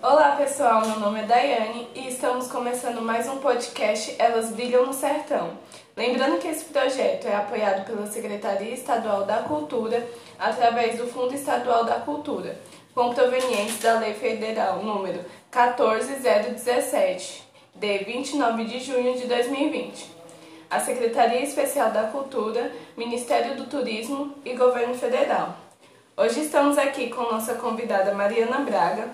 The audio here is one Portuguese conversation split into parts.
Olá pessoal, meu nome é Daiane e estamos começando mais um podcast Elas Brilham no Sertão. Lembrando que esse projeto é apoiado pela Secretaria Estadual da Cultura através do Fundo Estadual da Cultura, com provenientes da Lei Federal número 14017, de 29 de junho de 2020. A Secretaria Especial da Cultura, Ministério do Turismo e Governo Federal. Hoje estamos aqui com nossa convidada Mariana Braga,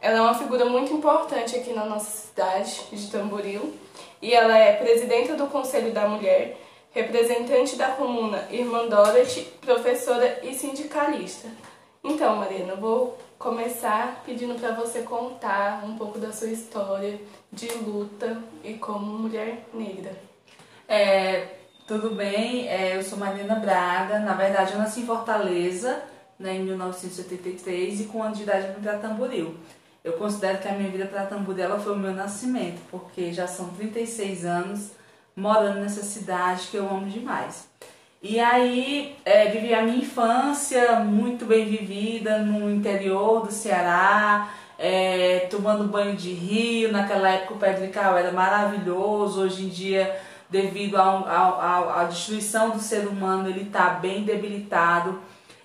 ela é uma figura muito importante aqui na nossa cidade de Tamboril e ela é presidenta do Conselho da Mulher, representante da comuna Irmã Dorothy, professora e sindicalista. Então, Mariana, eu vou começar pedindo para você contar um pouco da sua história de luta e como mulher negra. É, tudo bem, é, eu sou Mariana Braga, na verdade eu nasci em Fortaleza, né, em 1973 e com ano de idade vim para Tamboril. Eu considero que a minha vida para Tambudela foi o meu nascimento, porque já são 36 anos morando nessa cidade que eu amo demais. E aí é, vivi a minha infância muito bem vivida no interior do Ceará, é, tomando banho de rio. Naquela época o Pedrical era maravilhoso. Hoje em dia, devido à destruição do ser humano, ele está bem debilitado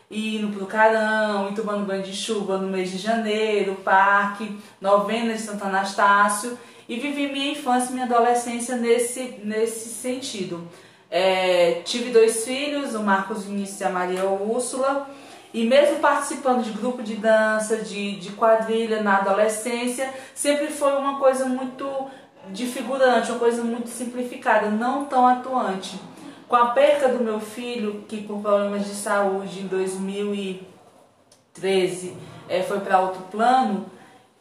indo pro Carão, e tomando banho de chuva no mês de janeiro, parque, novena de Santo Anastácio, e vivi minha infância e minha adolescência nesse, nesse sentido. É, tive dois filhos, o Marcos Vinícius e a Maria Úrsula, e mesmo participando de grupo de dança, de, de quadrilha na adolescência, sempre foi uma coisa muito desfigurante, uma coisa muito simplificada, não tão atuante. Com a perca do meu filho, que por problemas de saúde em 2013 é, foi para outro plano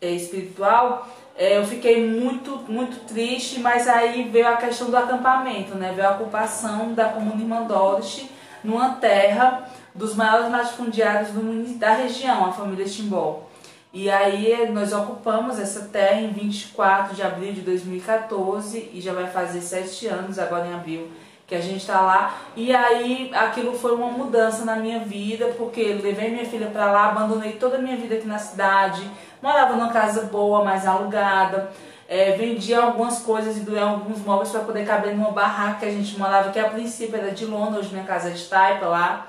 é, espiritual, é, eu fiquei muito, muito triste, mas aí veio a questão do acampamento, né? veio a ocupação da comuna Irmandorte numa terra dos maiores latifundiários do, da região, a família Timbó. E aí nós ocupamos essa terra em 24 de abril de 2014 e já vai fazer sete anos agora em abril que a gente está lá. E aí aquilo foi uma mudança na minha vida, porque levei minha filha para lá, abandonei toda a minha vida aqui na cidade, morava numa casa boa, mas alugada. É, vendia algumas coisas e doei alguns móveis para poder caber numa barraca que a gente morava, que a princípio era de lona, hoje minha casa é de taipa lá.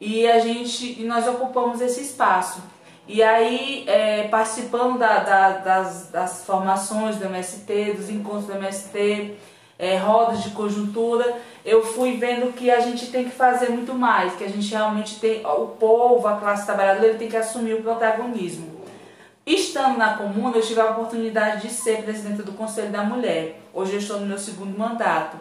E a gente, e nós ocupamos esse espaço. E aí, é, participando da, da, das, das formações do MST, dos encontros do MST, é, rodas de conjuntura, eu fui vendo que a gente tem que fazer muito mais, que a gente realmente tem, o povo, a classe trabalhadora, ele tem que assumir o protagonismo. Estando na comuna, eu tive a oportunidade de ser presidenta do Conselho da Mulher. Hoje eu estou no meu segundo mandato.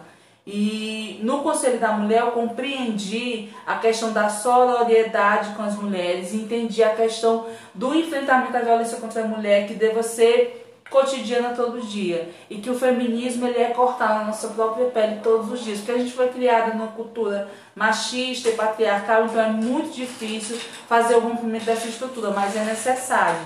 E no Conselho da Mulher eu compreendi a questão da solidariedade com as mulheres, entendi a questão do enfrentamento à violência contra a mulher que deva ser cotidiana todo dia e que o feminismo ele é cortar na nossa própria pele todos os dias, porque a gente foi criada numa cultura machista e patriarcal, então é muito difícil fazer o rompimento dessa estrutura, mas é necessário.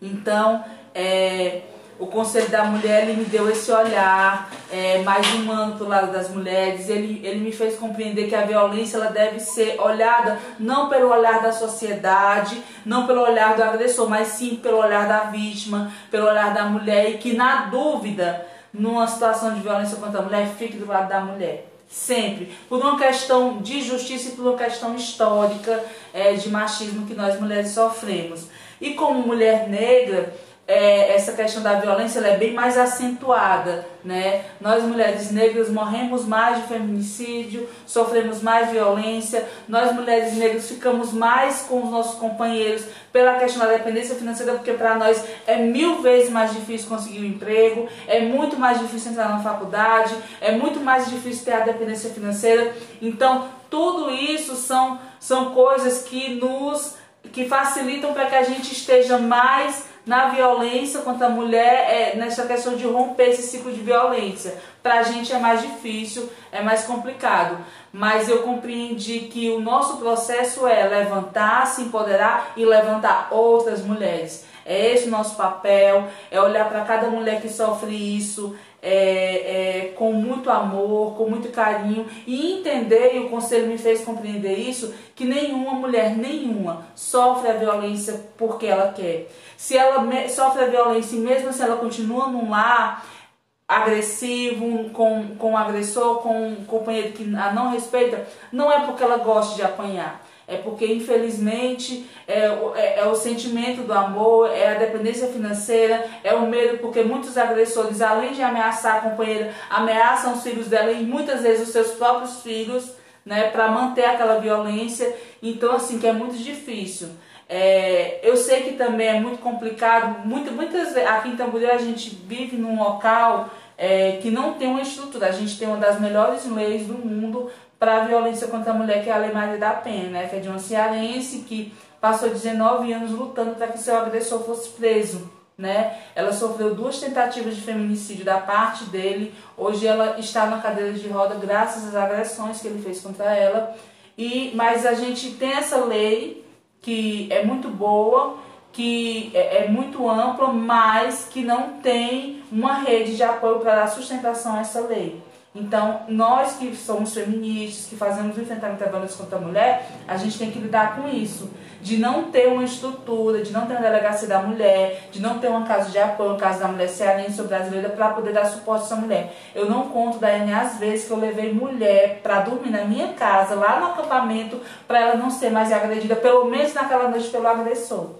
Então, é, o Conselho da Mulher ele me deu esse olhar é, mais humano para lado das mulheres. Ele, ele me fez compreender que a violência ela deve ser olhada não pelo olhar da sociedade, não pelo olhar do agressor, mas sim pelo olhar da vítima, pelo olhar da mulher. E que, na dúvida, numa situação de violência contra a mulher, fique do lado da mulher. Sempre. Por uma questão de justiça e por uma questão histórica é, de machismo que nós mulheres sofremos. E como mulher negra, é, essa questão da violência é bem mais acentuada, né? Nós mulheres negras morremos mais de feminicídio, sofremos mais violência, nós mulheres negras ficamos mais com os nossos companheiros pela questão da dependência financeira, porque para nós é mil vezes mais difícil conseguir um emprego, é muito mais difícil entrar na faculdade, é muito mais difícil ter a dependência financeira. Então, tudo isso são, são coisas que nos que facilitam para que a gente esteja mais na violência contra a mulher, é, nessa questão de romper esse ciclo de violência. Para a gente é mais difícil, é mais complicado. Mas eu compreendi que o nosso processo é levantar, se empoderar e levantar outras mulheres. É esse o nosso papel, é olhar para cada mulher que sofre isso, é, é, com muito amor, com muito carinho e entender, e o conselho me fez compreender isso, que nenhuma mulher, nenhuma, sofre a violência porque ela quer. Se ela sofre a violência, mesmo se ela continua num lar agressivo, com, com o agressor, com um companheiro que a não respeita, não é porque ela gosta de apanhar é porque infelizmente é, é, é, o sentimento do amor, é a dependência financeira, é o medo, porque muitos agressores, além de ameaçar a companheira, ameaçam os filhos dela e muitas vezes os seus próprios filhos, né, para manter aquela violência. Então, assim, que é muito difícil. É, eu sei que também é muito complicado, muito, muitas aqui em Tamboril a gente vive num local é, que não tem uma estrutura. A gente tem uma das melhores leis do mundo para a violência contra a mulher, que é a Lei Maria da Penha, né? que é de uma cearense que passou 19 anos lutando para que seu agressor fosse preso. Né? Ela sofreu duas tentativas de feminicídio da parte dele. Hoje ela está na cadeira de roda graças às agressões que ele fez contra ela. E mas a gente tem essa lei que é muito boa, que é, é muito ampla, mas que não tem uma rede de apoio para dar sustentação a essa lei. Então, nós que somos feministas, que fazemos o enfrentamento da violência contra a mulher, a gente tem que lidar com isso. De não ter uma estrutura, de não ter uma delegacia da mulher, de não ter uma casa de apoio, uma casa da mulher cearense ou brasileira para poder dar suporte a essa mulher. Eu não conto, Daiane, as vezes que eu levei mulher para dormir na minha casa, lá no acampamento, para ela não ser mais agredida, pelo menos naquela noite pelo agressor.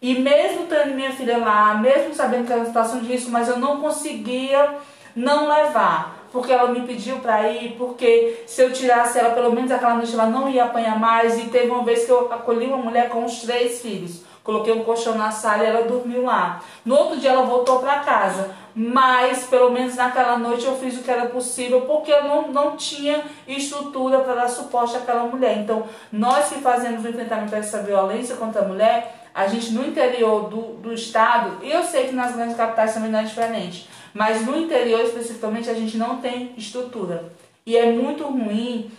E mesmo tendo minha filha lá, mesmo sabendo que era uma situação de risco, mas eu não conseguia não levar. Porque ela me pediu para ir, porque se eu tirasse ela, pelo menos aquela noite ela não ia apanhar mais. E teve uma vez que eu acolhi uma mulher com os três filhos. Coloquei um colchão na sala e ela dormiu lá. No outro dia ela voltou para casa. Mas, pelo menos naquela noite, eu fiz o que era possível, porque eu não, não tinha estrutura para dar suporte àquela mulher. Então, nós que fazemos o enfrentamento dessa violência contra a mulher, a gente no interior do, do estado, eu sei que nas grandes capitais também não é diferente, mas no interior especificamente a gente não tem estrutura. E é muito ruim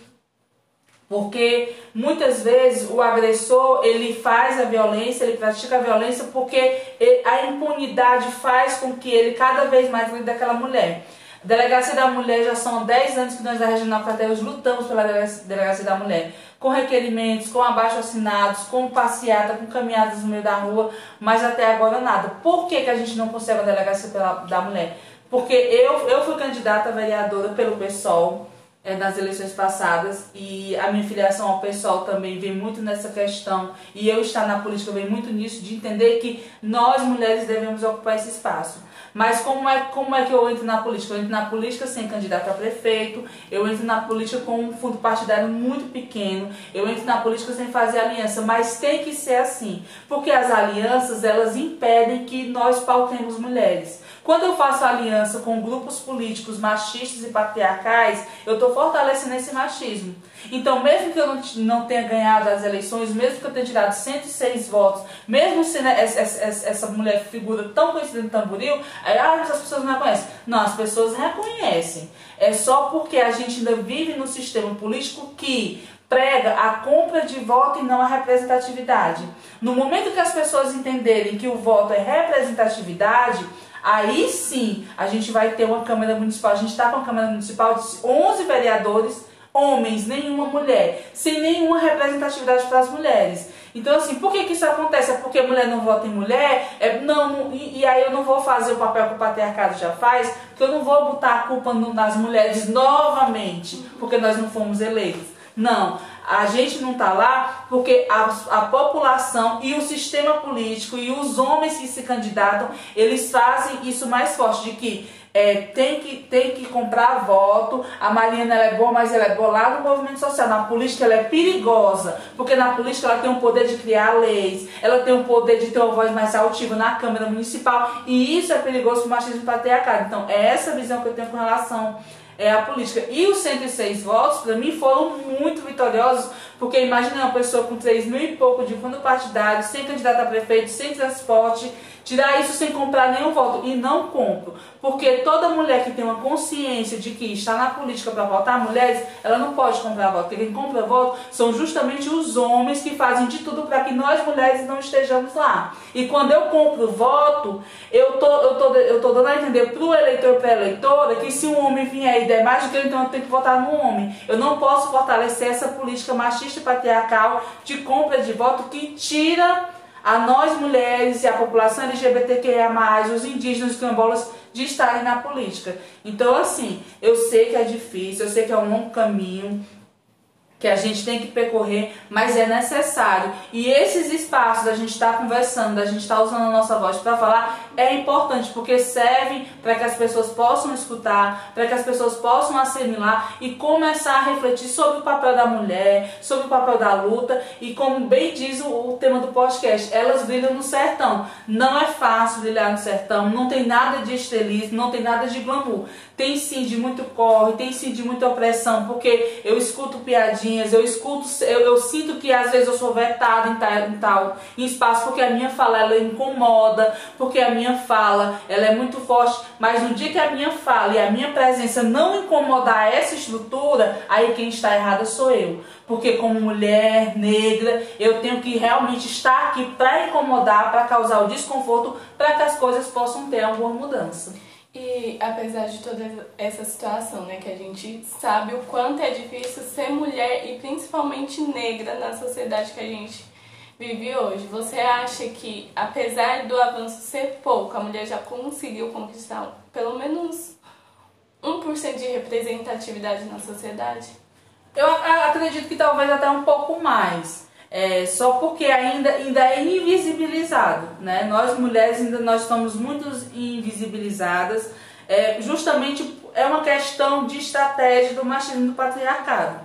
porque muitas vezes o agressor ele faz a violência, ele pratica a violência porque a impunidade faz com que ele cada vez mais lide daquela mulher. Delegacia da Mulher já são 10 anos que nós da Regional Crateus lutamos pela Delegacia da Mulher, com requerimentos, com abaixo assinados, com passeata, com caminhadas no meio da rua, mas até agora nada. Por que, que a gente não consegue a Delegacia da Mulher? Porque eu, eu fui candidata a vereadora pelo PSOL, é, nas eleições passadas e a minha filiação ao pessoal também vem muito nessa questão e eu estar na política vem muito nisso de entender que nós mulheres devemos ocupar esse espaço. Mas como é, como é que eu entro na política? Eu entro na política sem candidato a prefeito, eu entro na política com um fundo partidário muito pequeno, eu entro na política sem fazer aliança, mas tem que ser assim, porque as alianças elas impedem que nós pautemos mulheres. Quando eu faço aliança com grupos políticos machistas e patriarcais, eu estou fortalecendo esse machismo. Então, mesmo que eu não, tenha ganhado as eleições, mesmo que eu tenha tirado 106 votos, mesmo sendo essa, essa, essa mulher figura tão conhecida no Tamboril, aí, ah, as pessoas não reconhecem. Não, as pessoas reconhecem. É só porque a gente ainda vive num sistema político que prega a compra de voto e não a representatividade. No momento que as pessoas entenderem que o voto é representatividade, Aí sim a gente vai ter uma Câmara Municipal. A gente está com a Câmara Municipal de 11 vereadores, homens, nenhuma mulher, sem nenhuma representatividade para as mulheres. Então, assim, por que, que isso acontece? É porque mulher não vota em mulher? É, não, e, e, aí eu não vou fazer o papel que o patriarcado já faz, porque eu não vou botar a culpa nas mulheres novamente, porque nós não fomos eleitos. Não, a gente não está lá porque a, a população e o sistema político e os homens que se candidatam, eles fazem isso mais forte, de que é, tem, que, tem que comprar voto. A Mariana ela é boa, mas ela é boa lá no movimento social. Na política ela é perigosa, porque na política ela tem o poder de criar leis, ela tem o poder de ter uma voz mais altiva na Câmara Municipal, e isso é perigoso para o machismo patriarcado. Então, é essa visão que eu tenho com relação é, a política. E os 106 votos, para mim, foram muito vitoriosos, Porque imagine uma pessoa com 3 mil e pouco de fundo partidário, sem candidato a prefeito, sem transporte, tirar isso sem comprar nenhum voto. E não compro. Porque toda mulher que tem uma consciência de que está na política para votar mulheres, ela não pode comprar voto. Porque quem compra voto são justamente os homens que fazem de tudo para que nós mulheres não estejamos lá. E quando eu compro voto, eu tô, eu tô, eu tô dando a entender para o eleitor, para a eleitora, que se um homem vier e der mais do que eu, então eu tenho que votar no homem. Eu não posso fortalecer essa política machista e patriarcal de compra de voto que tira a nós mulheres e a população LGBTQIA+, os indígenas, os quilombolas, de estarem na política. Então, assim, eu sei que é difícil, eu sei que é um longo caminho, que a gente tem que percorrer, mas é necessário. E esses espaços da gente estar tá conversando, da gente estar tá usando a nossa voz para falar, é importante, porque servem para que as pessoas possam escutar, para que as pessoas possam assimilar e começar a refletir sobre o papel da mulher, sobre o papel da luta. E como bem diz o, o tema do podcast, elas brilham no sertão. Não é fácil brilhar no sertão, não tem nada de estelismo, não tem nada de glamour. Tem sim de muito corre, tem sim de muita opressão, porque eu escuto piadinhas, eu escuto, eu, eu sinto que às vezes eu sou vetada em tal, em tal em espaço, porque a minha fala ela incomoda, porque a minha fala ela é muito forte, mas no dia que a minha fala e a minha presença não incomodar essa estrutura, aí quem está errada sou eu. Porque como mulher negra, eu tenho que realmente estar aqui para incomodar, para causar o desconforto, para que as coisas possam ter alguma mudança. E apesar de toda essa situação, né, que a gente sabe o quanto é difícil ser mulher e principalmente negra na sociedade que a gente vive hoje, você acha que apesar do avanço ser pouco, a mulher já conseguiu conquistar pelo menos 1% de representatividade na sociedade? Eu acredito que talvez até um pouco mais é, só porque ainda, ainda é invisibilizado, né? Nós mulheres ainda nós estamos muito invisibilizadas, é, justamente é uma questão de estratégia do machismo do patriarcado.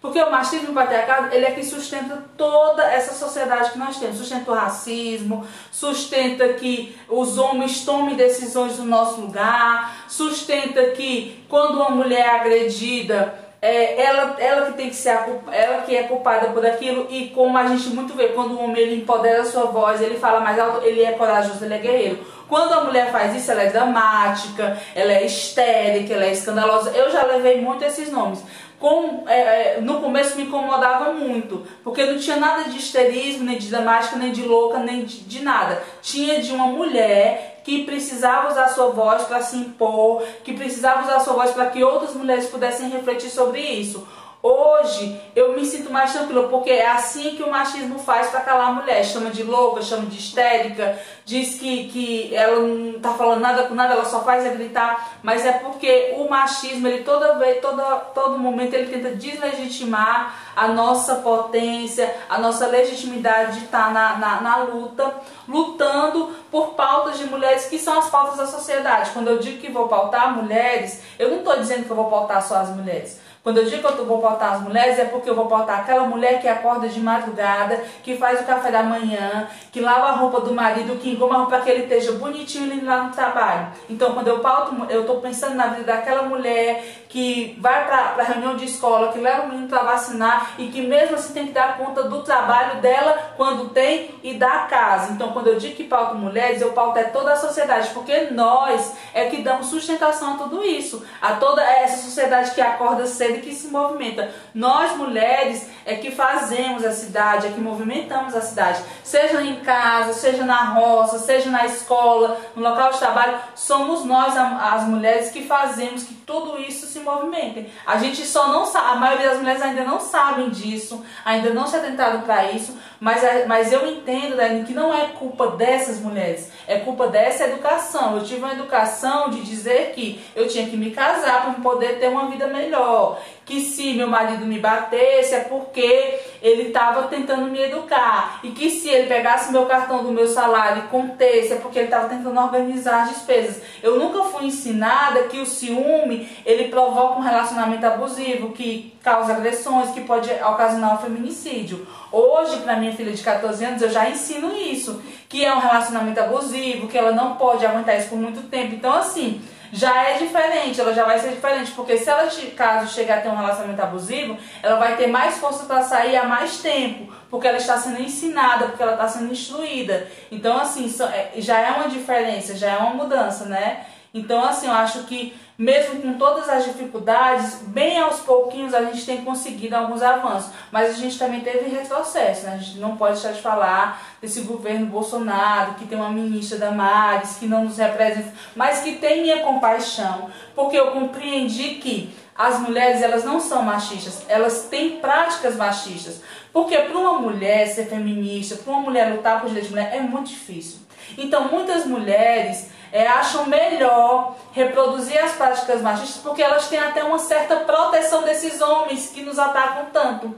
Porque o machismo patriarcado, ele é que sustenta toda essa sociedade que nós temos. Sustenta o racismo, sustenta que os homens tomem decisões no nosso lugar, sustenta que quando uma mulher é agredida, é, ela, ela que tem que ser a, ela que é culpada por aquilo e como a gente muito vê, quando o homem ele empodera a sua voz, ele fala mais alto, ele é corajoso, ele é guerreiro. Quando a mulher faz isso, ela é dramática, ela é histérica, ela é escandalosa. Eu já levei muito esses nomes. Com, é, é, no começo me incomodava muito, porque não tinha nada de histerismo, nem de dramática, nem de louca, nem de, de nada. Tinha de uma mulher que precisava usar sua voz para se impor, que precisava usar sua voz para que outras mulheres pudessem refletir sobre isso. Hoje eu me sinto mais tranquila, porque é assim que o machismo faz para calar a mulher. Chama de louca, chama de histérica, diz que, que ela não tá falando nada com nada, ela só faz é gritar. Mas é porque o machismo, ele toda vez, toda, todo momento, ele tenta deslegitimar a nossa potência, a nossa legitimidade de estar tá na, na, na luta, lutando por pautas de mulheres que são as pautas da sociedade. Quando eu digo que vou pautar mulheres, eu não estou dizendo que eu vou pautar só as mulheres. Quando eu digo que eu vou pautar as mulheres, é porque eu vou pautar aquela mulher que acorda de madrugada, que faz o café da manhã, que lava a roupa do marido, que engoma a roupa para que ele esteja bonitinho e lá no trabalho. Então, quando eu pauto, eu estou pensando na vida daquela mulher que vai para a reunião de escola, que leva o menino para vacinar e que mesmo assim tem que dar conta do trabalho dela quando tem e da casa. Então, quando eu digo que pauto mulheres, eu pauto é toda a sociedade, porque nós é que damos sustentação a tudo isso, a toda essa sociedade que acorda cedo que se movimenta. Nós mulheres é que fazemos a cidade, é que movimentamos a cidade, seja em casa, seja na roça, seja na escola, no local de trabalho, somos nós as mulheres que fazemos que tudo isso se movimente. A gente só não sabe, a maioria das mulheres ainda não sabem disso, ainda não se atentaram para isso, mas, mas eu entendo, Dani, que não é culpa dessas mulheres, é culpa dessa educação. Eu tive uma educação de dizer que eu tinha que me casar para poder ter uma vida melhor, que se meu marido me batesse é porque ele estava tentando me educar e que se ele pegasse meu cartão do meu salário e contesse é porque ele estava tentando organizar as despesas. Eu nunca fui ensinada que o ciúme ele provoca um relacionamento abusivo que causa agressões, que pode ocasionar um feminicídio. Hoje, para minha filha de 14 anos, eu já ensino isso, que é um relacionamento abusivo, que ela não pode aguentar isso por muito tempo. Então, assim, já é diferente, ela já vai ser diferente, porque se ela, caso chegar a ter um relacionamento abusivo, ela vai ter mais força para sair há mais tempo, porque ela está sendo ensinada, porque ela está sendo instruída. Então, assim, é, já é uma diferença, já é uma mudança, né? Então, assim, eu acho que mesmo com todas as dificuldades, bem aos pouquinhos a gente tem conseguido alguns avanços. Mas a gente também teve retrocesso, né? A gente não pode deixar de falar desse governo Bolsonaro, que tem uma ministra Damares, que não nos representa, mas que tem minha compaixão, porque eu compreendi que as mulheres elas não são machistas, elas têm práticas machistas. Porque para uma mulher ser feminista, para uma mulher lutar por direitos de mulher, é muito difícil. Então muitas mulheres é, acham melhor reproduzir as práticas machistas porque elas têm até uma certa proteção desses homens que nos atacam tanto.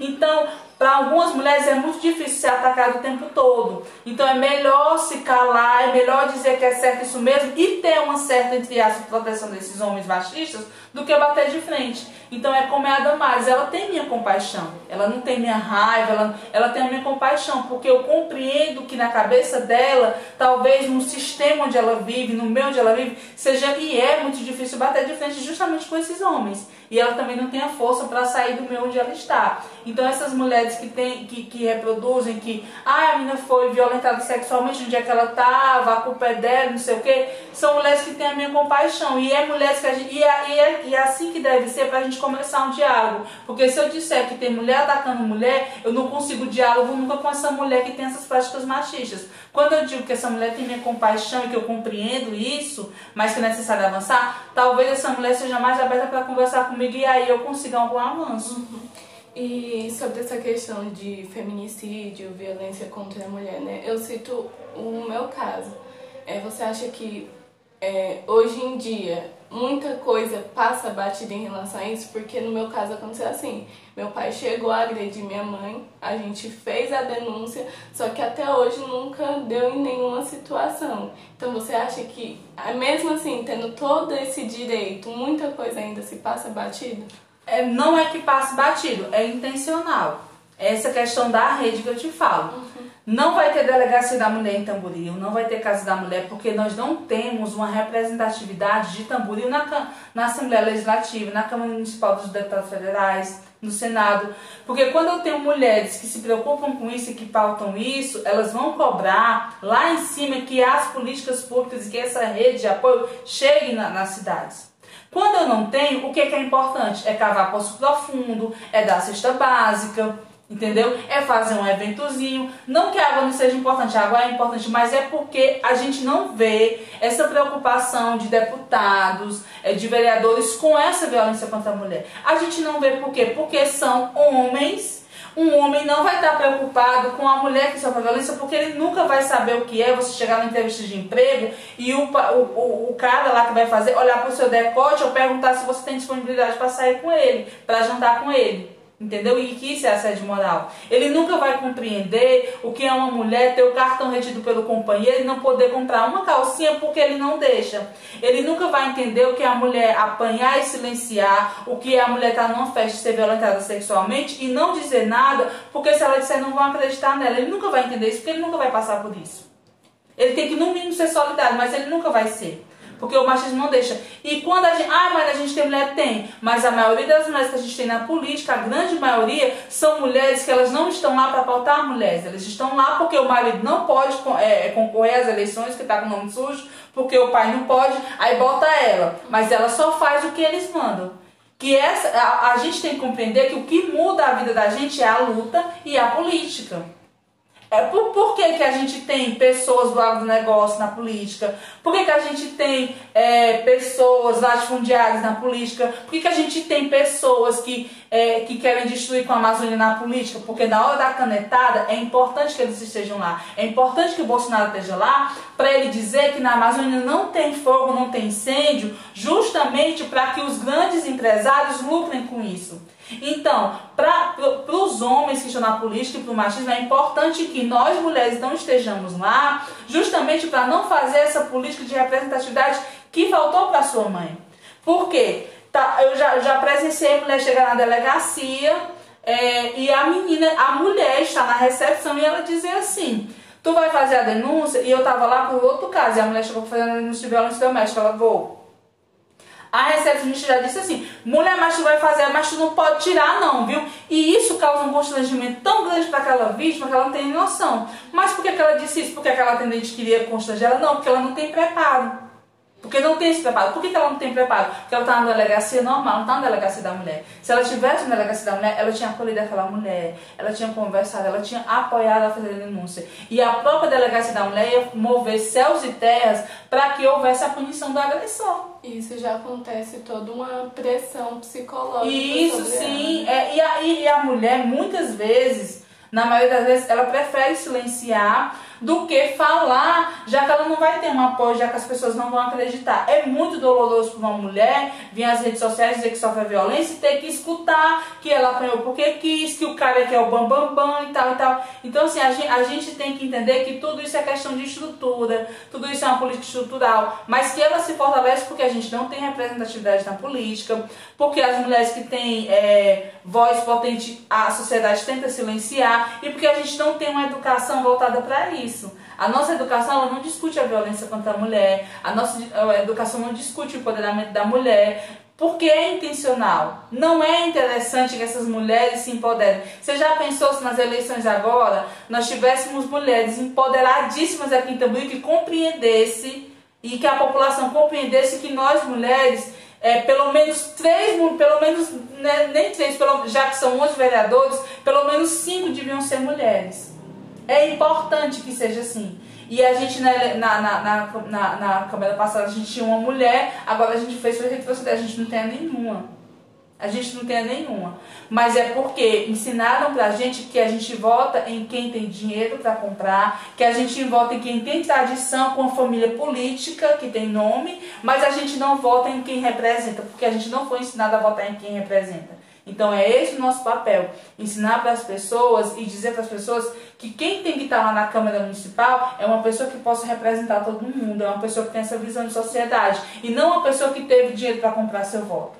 Então, para algumas mulheres é muito difícil ser atacado o tempo todo. Então é melhor se calar, é melhor dizer que é certo isso mesmo e ter uma certa, entre aspas, proteção desses homens machistas do que bater de frente. Então é como é a Damares, ela tem minha compaixão, ela não tem minha raiva, ela, ela tem a minha compaixão, porque eu compreendo que na cabeça dela, talvez no sistema onde ela vive, no meio onde ela vive, seja e é muito difícil bater de frente justamente com esses homens. E ela também não tem a força para sair do meio onde ela está. Então essas mulheres que, tem, que, que reproduzem que ah, a menina foi violentada sexualmente no dia que ela estava, a culpa é dela, não sei o que, são mulheres que têm a minha compaixão. E é mulheres que a gente, e, é, e, é, e é assim que deve ser para a gente começar um diálogo. Porque se eu disser que tem mulher atacando mulher, eu não consigo diálogo nunca com essa mulher que tem essas práticas machistas. Quando eu digo que essa mulher tem minha compaixão e que eu compreendo isso, mas que é necessário avançar, talvez essa mulher seja mais aberta para conversar comigo e aí eu consiga algum avanço. E sobre essa questão de feminicídio, violência contra a mulher, né? Eu cito o meu caso. É, você acha que é, hoje em dia muita coisa passa batida em relação a isso? Porque no meu caso aconteceu assim. Meu pai chegou a agredir minha mãe, a gente fez a denúncia, só que até hoje nunca deu em nenhuma situação. Então você acha que, mesmo assim, tendo todo esse direito, muita coisa ainda se passa batida? é, não é que passe batido, é intencional. É essa questão da rede que eu te falo. Uhum. Não vai ter delegacia da mulher em Tamboril, não vai ter casa da mulher, porque nós não temos uma representatividade de Tamboril na, na Assembleia Legislativa, na Câmara Municipal dos Deputados Federais, no Senado. Porque quando eu tenho mulheres que se preocupam com isso e que pautam isso, elas vão cobrar lá em cima que as políticas públicas e que essa rede de apoio chegue na, nas cidades. Quando eu não tenho, o que, que é importante? É cavar poço profundo, é dar cesta básica, entendeu? É fazer um eventozinho. Não que a água não seja importante, a água é importante, mas é porque a gente não vê essa preocupação de deputados, é, de vereadores com essa violência contra a mulher. A gente não vê por quê? Porque são homens um homem não vai estar preocupado com a mulher que sofre violência porque ele nunca vai saber o que é você chegar na entrevista de emprego e o, o, o cara lá que vai fazer olhar para o seu decote ou perguntar se você tem disponibilidade para sair com ele, para jantar com ele. Entendeu? E que isso é assédio moral. Ele nunca vai compreender o que é uma mulher ter o cartão retido pelo companheiro e não poder comprar uma calcinha porque ele não deixa. Ele nunca vai entender o que é a mulher apanhar e silenciar, o que é a mulher estar numa festa e ser violentada sexualmente e não dizer nada, porque se ela disser não vão acreditar nela. Ele nunca vai entender isso porque ele nunca vai passar por isso. Ele tem que no mínimo ser solidário, mas ele nunca vai ser. Porque o machismo não deixa. E quando a gente. Ah, mas a gente tem mulher? Tem. Mas a maioria das mulheres que a gente tem na política, a grande maioria, são mulheres que elas não estão lá para pautar mulheres. Elas estão lá porque o marido não pode é, concorrer às eleições, que está com o nome sujo, porque o pai não pode, aí bota ela. Mas ela só faz o que eles mandam. Que essa, a, a gente tem que compreender que o que muda a vida da gente é a luta e a política. É, por, por que, que a gente tem pessoas do agronegócio na política? Por que, que a gente tem é, pessoas latifundiárias na política? Por que, que a gente tem pessoas que, é, que querem destruir com a Amazônia na política? Porque na hora da canetada é importante que eles estejam lá. É importante que o Bolsonaro esteja lá para ele dizer que na Amazônia não tem fogo, não tem incêndio, justamente para que os grandes empresários lucrem com isso. Então, para os homens que estão na política e para o machismo, é importante que nós mulheres não estejamos lá, justamente para não fazer essa política de representatividade que faltou para sua mãe. Por quê? Tá, eu já, já presenciei mulher chegar na delegacia é, e a menina, a mulher está na recepção e ela dizer assim: Tu vai fazer a denúncia? E eu estava lá por outro caso, e a mulher chegou para fazer a denúncia de violência doméstica. Ela vou. A recepcionista já disse assim: mulher, mas tu vai fazer, mas tu não pode tirar, não, viu? E isso causa um constrangimento tão grande para aquela vítima que ela não tem noção. Mas por que, que ela disse isso? Porque aquela atendente queria constranger ela? Não, porque ela não tem preparo. Porque não tem esse preparo. Por que, que ela não tem preparo? Porque ela está na delegacia normal, não está na delegacia da mulher. Se ela estivesse na delegacia da mulher, ela tinha acolhido aquela mulher, ela tinha conversado, ela tinha apoiado a fazer a denúncia. E a própria delegacia da mulher ia mover céus e terras para que houvesse a punição do agressor. Isso já acontece toda uma pressão psicológica. Isso sim. É, e, a, e a mulher, muitas vezes, na maioria das vezes, ela prefere silenciar do que falar, já que ela não vai ter um apoio, já que as pessoas não vão acreditar. É muito doloroso para uma mulher vir às redes sociais dizer que sofre violência e ter que escutar que ela apanhou porque quis, que o cara é que é o bambambam bam, bam, e tal e tal. Então, assim, a gente, a gente tem que entender que tudo isso é questão de estrutura, tudo isso é uma política estrutural, mas que ela se fortalece porque a gente não tem representatividade na política, porque as mulheres que têm é, voz potente, a sociedade tenta silenciar, e porque a gente não tem uma educação voltada para isso isso. A nossa educação não discute a violência contra a mulher, a nossa educação não discute o empoderamento da mulher, porque é intencional. Não é interessante que essas mulheres se empoderem. Você já pensou se nas eleições agora nós tivéssemos mulheres empoderadíssimas aqui em Tamboril que compreendesse e que a população compreendesse que nós mulheres é, pelo menos três, pelo menos, né, nem três, pelo, já que são 11 vereadores, pelo menos cinco deviam ser mulheres. É importante que seja assim. E a gente, né, na, na, na, na, na Câmara passada, a gente tinha uma mulher, agora a gente fez foi retroceder, a gente não tem nenhuma. A gente não tem nenhuma. Mas é porque ensinaram pra gente que a gente vota em quem tem dinheiro para comprar, que a gente vota em quem tem tradição com a família política, que tem nome, mas a gente não vota em quem representa, porque a gente não foi ensinado a votar em quem representa. Então é esse o nosso papel, ensinar para as pessoas e dizer para as pessoas que quem tem que estar lá na Câmara Municipal é uma pessoa que possa representar todo mundo, é uma pessoa que tem essa visão de sociedade e não uma pessoa que teve dinheiro para comprar seu voto.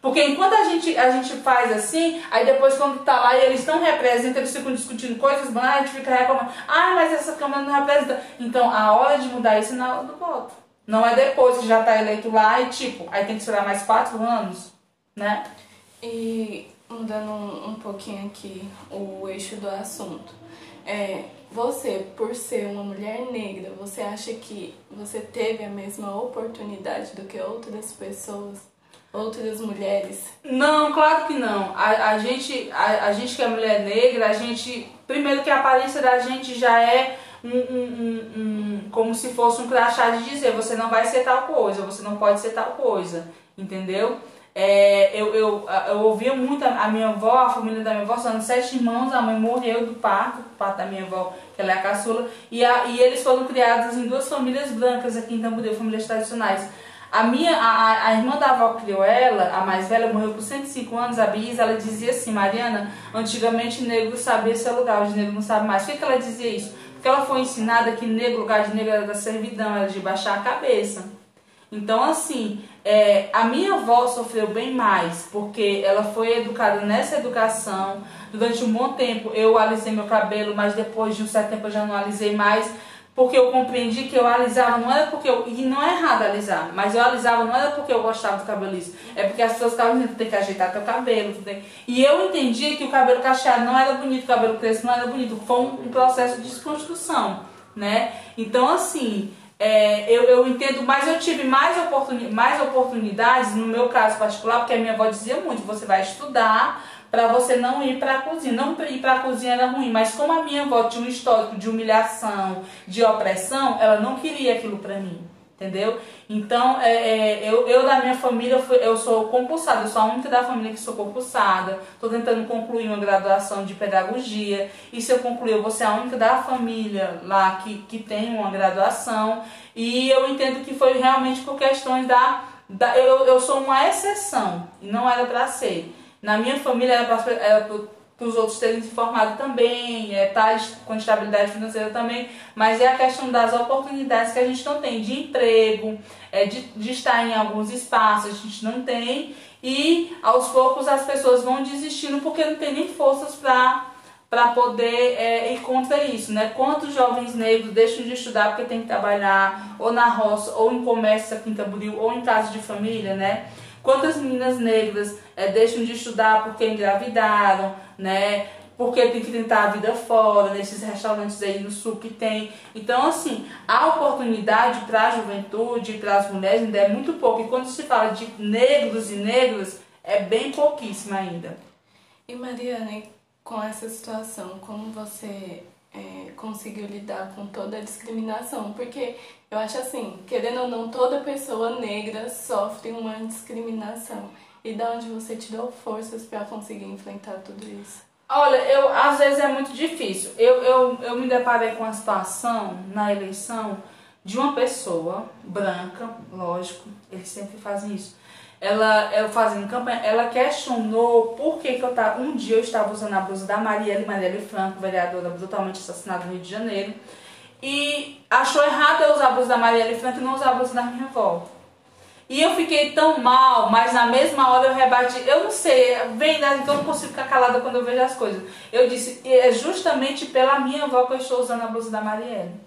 Porque enquanto a gente, a gente faz assim, aí depois quando tá lá e eles não representam, eles ficam discutindo coisas a gente fica reclamando, ah, mas essa Câmara não representa. Então a hora de mudar isso é na hora do voto. Não é depois que já está eleito lá e tipo, aí tem que esperar mais quatro anos, né? E mudando um, um pouquinho aqui o eixo do assunto. É, você, por ser uma mulher negra, você acha que você teve a mesma oportunidade do que outras pessoas? Outras mulheres? Não, claro que não. A, a gente, a, a gente que é mulher negra, a gente. Primeiro que a aparência da gente já é um, um, um, um, como se fosse um crachá de dizer você não vai ser tal coisa, você não pode ser tal coisa, entendeu? É, eu, eu, eu ouvia muito a, a, minha avó, a família da minha avó, são sete irmãos, a mãe morreu do parto, do parto da minha avó, que ela é a caçula, e, a, e eles foram criados em duas famílias brancas aqui em Tamboril, famílias tradicionais. A minha, a, a irmã da avó criou ela, a mais velha, morreu com 105 anos, a Bisa, ela dizia assim, Mariana, antigamente negro sabia seu lugar, hoje negro não sabe mais. Por que, que ela dizia isso? Porque ela foi ensinada que negro, lugar de negro era da servidão, era de baixar a cabeça. Então, assim, é, a minha avó sofreu bem mais, porque ela foi educada nessa educação. Durante um bom tempo eu alisei meu cabelo, mas depois de um certo tempo eu já não alisei mais, porque eu compreendi que eu alisava não era porque eu. E não é errado alisar, mas eu alisava não era porque eu gostava do cabelo liso, é porque as pessoas estavam dizendo que tem que ajeitar teu cabelo. Tem... E eu entendi que o cabelo cacheado não era bonito, o cabelo crespo não era bonito. Foi um processo de desconstrução, né? Então, assim. É, eu, eu entendo, mas eu tive mais, oportuni mais oportunidades, no meu caso particular, porque a minha avó dizia muito: você vai estudar para você não ir para a cozinha. Não ir para a cozinha era ruim, mas como a minha avó tinha um histórico de humilhação, de opressão, ela não queria aquilo para mim entendeu? Então, é, é, eu, eu da minha família, eu, fui, eu sou compulsada, eu sou a única da família que sou compulsada. Estou tentando concluir uma graduação de pedagogia. E se eu concluir, eu vou ser a única da família lá que, que tem uma graduação. E eu entendo que foi realmente por questões da. da eu, eu sou uma exceção, e não era para ser. Na minha família era para para os outros terem se formado também, é, tá com estabilidade financeira também, mas é a questão das oportunidades que a gente não tem de emprego, é, de, de estar em alguns espaços, a gente não tem, e aos poucos as pessoas vão desistindo porque não tem nem forças para para poder é, ir contra isso, né? Quantos jovens negros deixam de estudar porque tem que trabalhar ou na roça, ou em comércio aqui em Tamboril, ou em casa de família, né? Quantas meninas negras é, deixam de estudar porque engravidaram, né? Porque tem que tentar a vida fora, nesses restaurantes aí no sul que tem. Então, assim, a oportunidade para a juventude, para as mulheres ainda é muito pouco. E quando se fala de negros e negras, é bem pouquíssima ainda. E Mariane, com essa situação, como você é, conseguiu lidar com toda a discriminação? Porque eu acho assim, querendo ou não, toda pessoa negra sofre uma discriminação. E da onde você tirou forças para conseguir enfrentar tudo isso? Olha, eu às vezes é muito difícil. Eu, eu, eu me deparei com a situação na eleição de uma pessoa branca, lógico, eles sempre fazem isso ela, fazendo campanha, ela questionou por que, que eu tava. Um dia eu estava usando a blusa da Marielle, Marielle Franco, vereadora brutalmente assassinada no Rio de Janeiro, e achou errado eu usar a blusa da Marielle Franco e não usar a blusa da minha avó. E eu fiquei tão mal, mas na mesma hora eu rebati. Eu não sei, vem, né, então eu não consigo ficar calada quando eu vejo as coisas. Eu disse, é justamente pela minha avó que eu estou usando a blusa da Marielle.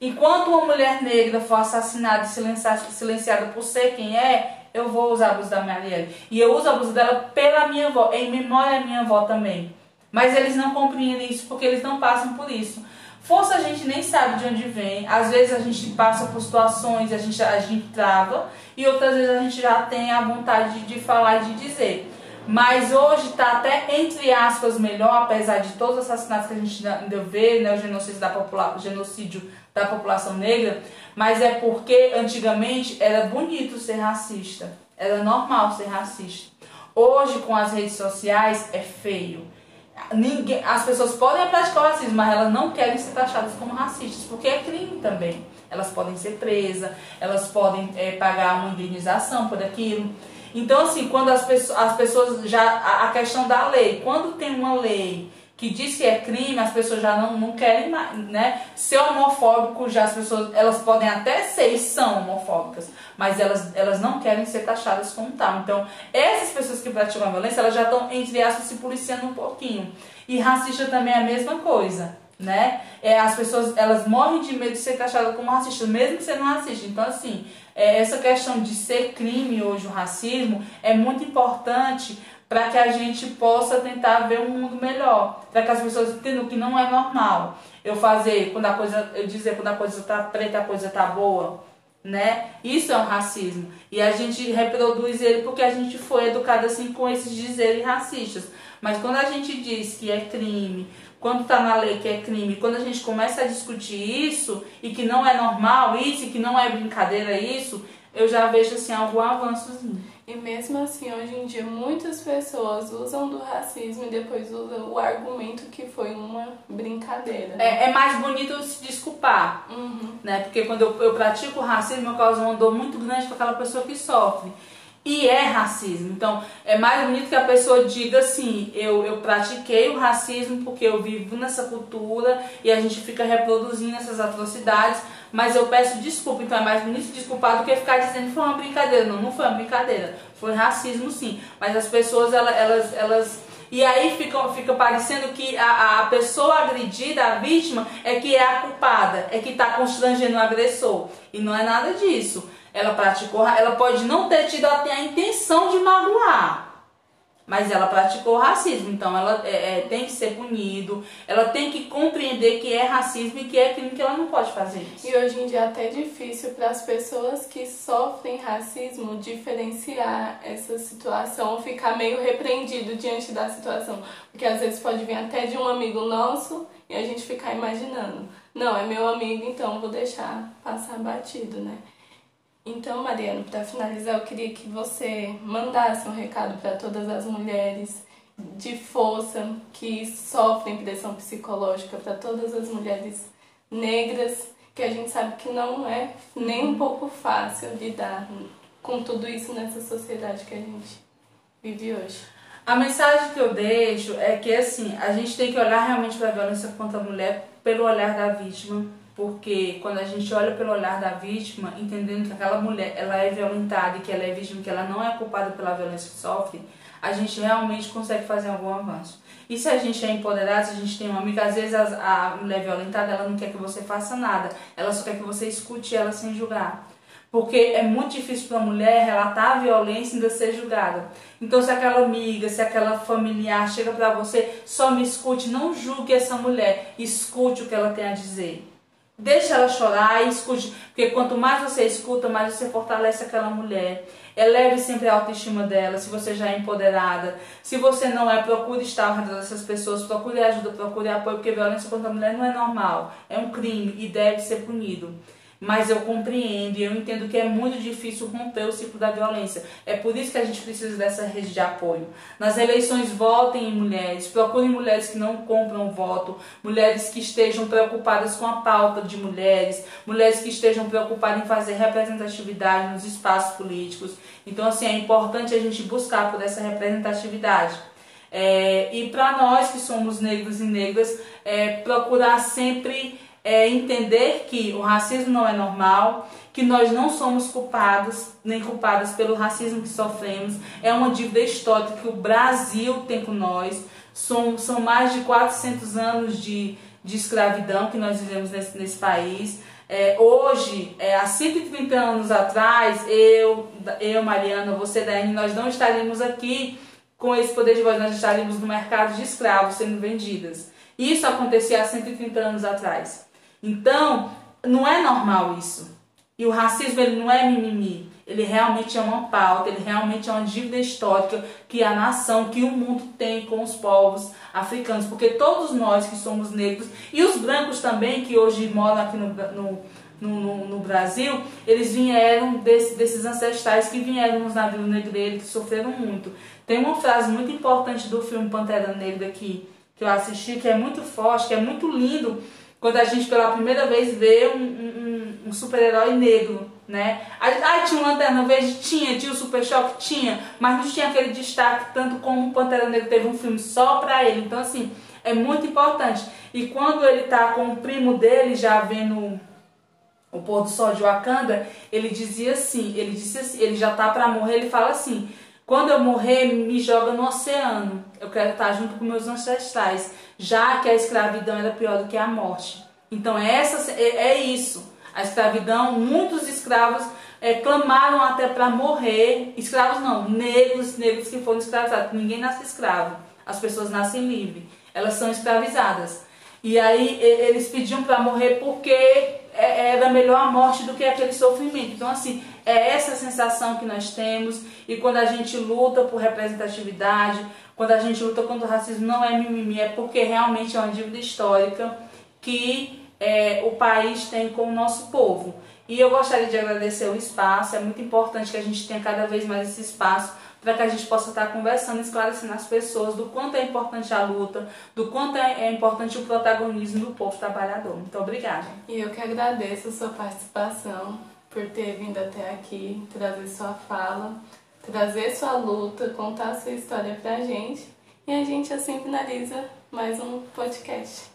Enquanto uma mulher negra for assassinada e silenciada, por ser quem é, eu vou usar a blusa da Marielle. E eu uso a blusa dela pela minha avó, em memória da minha avó também. Mas eles não compreendem isso porque eles não passam por isso. Força a gente nem sabe de onde vem. Às vezes a gente passa por situações, a gente, a gente trava, e outras vezes a gente já tem a vontade de, de falar e de dizer. Mas hoje está até, entre aspas, melhor, apesar de todos os assassinatos que a gente ainda vê, né, o genocídio da, popula genocídio da população negra, mas é porque antigamente era bonito ser racista, era normal ser racista. Hoje, com as redes sociais, é feio. Ninguém, as pessoas podem praticar o racismo, mas elas não querem ser taxadas como racistas, porque é crime também. Elas podem ser presas, elas podem é, pagar uma indenização por aquilo. Então, assim, quando as pessoas, as pessoas já. A, a questão da lei, quando tem uma lei que diz que é crime, as pessoas já não, não querem mais, né? Ser homofóbico, já as pessoas, elas podem até ser e são homofóbicas, mas elas, elas não querem ser taxadas como tal. Então, essas pessoas que praticam a violência, elas já estão, entre aspas, se policiando um pouquinho. E racista também é a mesma coisa, né? É, as pessoas, elas morrem de medo de ser taxadas como racista, mesmo sendo racista. Então, assim, é, essa questão de ser crime hoje, o racismo, é muito importante para que a gente possa tentar ver um mundo melhor, para que as pessoas entendam que não é normal eu fazer quando a coisa, eu dizer quando a coisa tá preta, a coisa tá boa, né? Isso é um racismo e a gente reproduz ele porque a gente foi educado assim com esses dizeres racistas. Mas quando a gente diz que é crime, quando está na lei que é crime, quando a gente começa a discutir isso e que não é normal isso, e que não é brincadeira isso, eu já vejo assim algum avançozinho. E mesmo assim, hoje em dia, muitas pessoas usam do racismo e depois usam o argumento que foi uma brincadeira. Né? É, é, mais bonito se desculpar, uhum. né? Porque quando eu, eu pratico o racismo, eu causo uma dor muito grande para aquela pessoa que sofre. E é racismo. Então, é mais bonito que a pessoa diga assim: eu, eu pratiquei o racismo porque eu vivo nessa cultura e a gente fica reproduzindo essas atrocidades mas eu peço desculpa. Então é mais bonito desculpar do que ficar dizendo que foi uma brincadeira. Não, não foi uma brincadeira. Foi racismo sim. Mas as pessoas, elas. elas, elas e aí fica, fica parecendo que a, a pessoa agredida, a vítima, é que é a culpada, é que está constrangendo o agressor. E não é nada disso. Ela praticou, ela pode não ter tido até a intenção de magoar mas ela praticou racismo, então ela é, é, tem que ser punido, ela tem que compreender que é racismo e que é crime que ela não pode fazer isso. E hoje em dia é até difícil para as pessoas que sofrem racismo diferenciar essa situação ou ficar meio repreendido diante da situação, porque às vezes pode vir até de um amigo nosso e a gente ficar imaginando, não, é meu amigo, então vou deixar passar batido, né? Então, Mariano, para finalizar, eu queria que você mandasse um recado para todas as mulheres de força que sofrem pressão psicológica, para todas as mulheres negras, que a gente sabe que não é nem um pouco fácil lidar com tudo isso nessa sociedade que a gente vive hoje. A mensagem que eu deixo é que assim, a gente tem que olhar realmente para a violência contra a mulher pelo olhar da vítima porque quando a gente olha pelo olhar da vítima, entendendo que aquela mulher ela é violentada e que ela é vítima, que ela não é culpada pela violência que sofre, a gente realmente consegue fazer algum avanço. E se a gente é empoderado, se a gente tem uma amiga, às vezes a, a mulher violentada, ela não quer que você faça nada, ela só quer que você escute ela sem julgar. Porque é muito difícil para a mulher relatar a violência e ainda ser julgada. Então, se aquela amiga, se aquela familiar chega para você, só me escute, não julgue essa mulher, escute o que ela tem a dizer. Deixa ela chorar e escute, porque quanto mais você escuta, mais você fortalece aquela mulher. Eleve sempre a autoestima dela, se você já é empoderada. Se você não é, procure estar ao redor dessas pessoas, procure ajuda, procure apoio, porque violência contra a mulher não é normal, é um crime e deve ser punido mas eu compreendo e eu entendo que é muito difícil romper o ciclo da violência. É por isso que a gente precisa dessa rede de apoio. Nas eleições, votem em mulheres, procurem mulheres que não compram voto, mulheres que estejam preocupadas com a pauta de mulheres, mulheres que estejam preocupadas em fazer representatividade nos espaços políticos. Então, assim, é importante a gente buscar por essa representatividade. É, e para nós que somos negros e negras, é, procurar sempre é entender que o racismo não é normal, que nós não somos culpados nem culpadas pelo racismo que sofremos. É uma dívida histórica que o Brasil tem com nós. São, são mais de 400 anos de, de escravidão que nós vivemos nesse, nesse país. É, hoje, é, há 130 anos atrás, eu, eu, Mariana, você, Daiane, nós não estaríamos aqui com esse poder de voz, nós estaríamos no mercado de escravos sendo vendidas. Isso acontecia há 130 anos atrás. Então, não é normal isso. E o racismo ele não é mimimi. Ele realmente é uma pauta, ele realmente é uma dívida histórica que a nação, que o mundo tem com os povos africanos. Porque todos nós que somos negros, e os brancos também, que hoje moram aqui no, no, no, no Brasil, eles vieram desse, desses ancestrais que vieram nos navios negreiros, que sofreram muito. Tem uma frase muito importante do filme Pantera Negra que, que eu assisti, que é muito forte, que é muito lindo quando a gente pela primeira vez vê um, um, um super-herói negro, né? Ah, tinha uma Lanterna Verde? Tinha. Tinha o Super Choque? Tinha. Mas não tinha aquele destaque, tanto como o Pantera Negra teve um filme só pra ele. Então, assim, é muito importante. E quando ele tá com o primo dele, já vendo o pôr do sol de Wakanda, ele dizia assim, ele disse assim, ele já tá para morrer, ele fala assim: quando eu morrer, me joga no oceano. Eu quero estar junto com meus ancestrais, já que a escravidão era pior do que a morte. Então essa é, é isso. A escravidão, muitos escravos é, clamaram até para morrer. Escravos não, negros, negros que foram escravizados. Ninguém nasce escravo. As pessoas nascem livres. Elas são escravizadas. E aí eles pediam para morrer porque é, era melhor a morte do que aquele sofrimento. Então, assim, é essa sensação que nós temos. E quando a gente luta por representatividade, quando a gente luta contra o racismo, não é mimimi, é porque realmente é uma dívida histórica que é, o país tem com o nosso povo. E eu gostaria de agradecer o espaço, é muito importante que a gente tenha cada vez mais esse espaço para que a gente possa estar conversando, esclarecendo as pessoas do quanto é importante a luta, do quanto é, é importante o protagonismo do povo trabalhador. Muito obrigada. E eu que agradeço a sua participação por ter vindo até aqui, trazer sua fala, trazer sua luta, contar sua história pra gente. E a gente assim finaliza mais um podcast.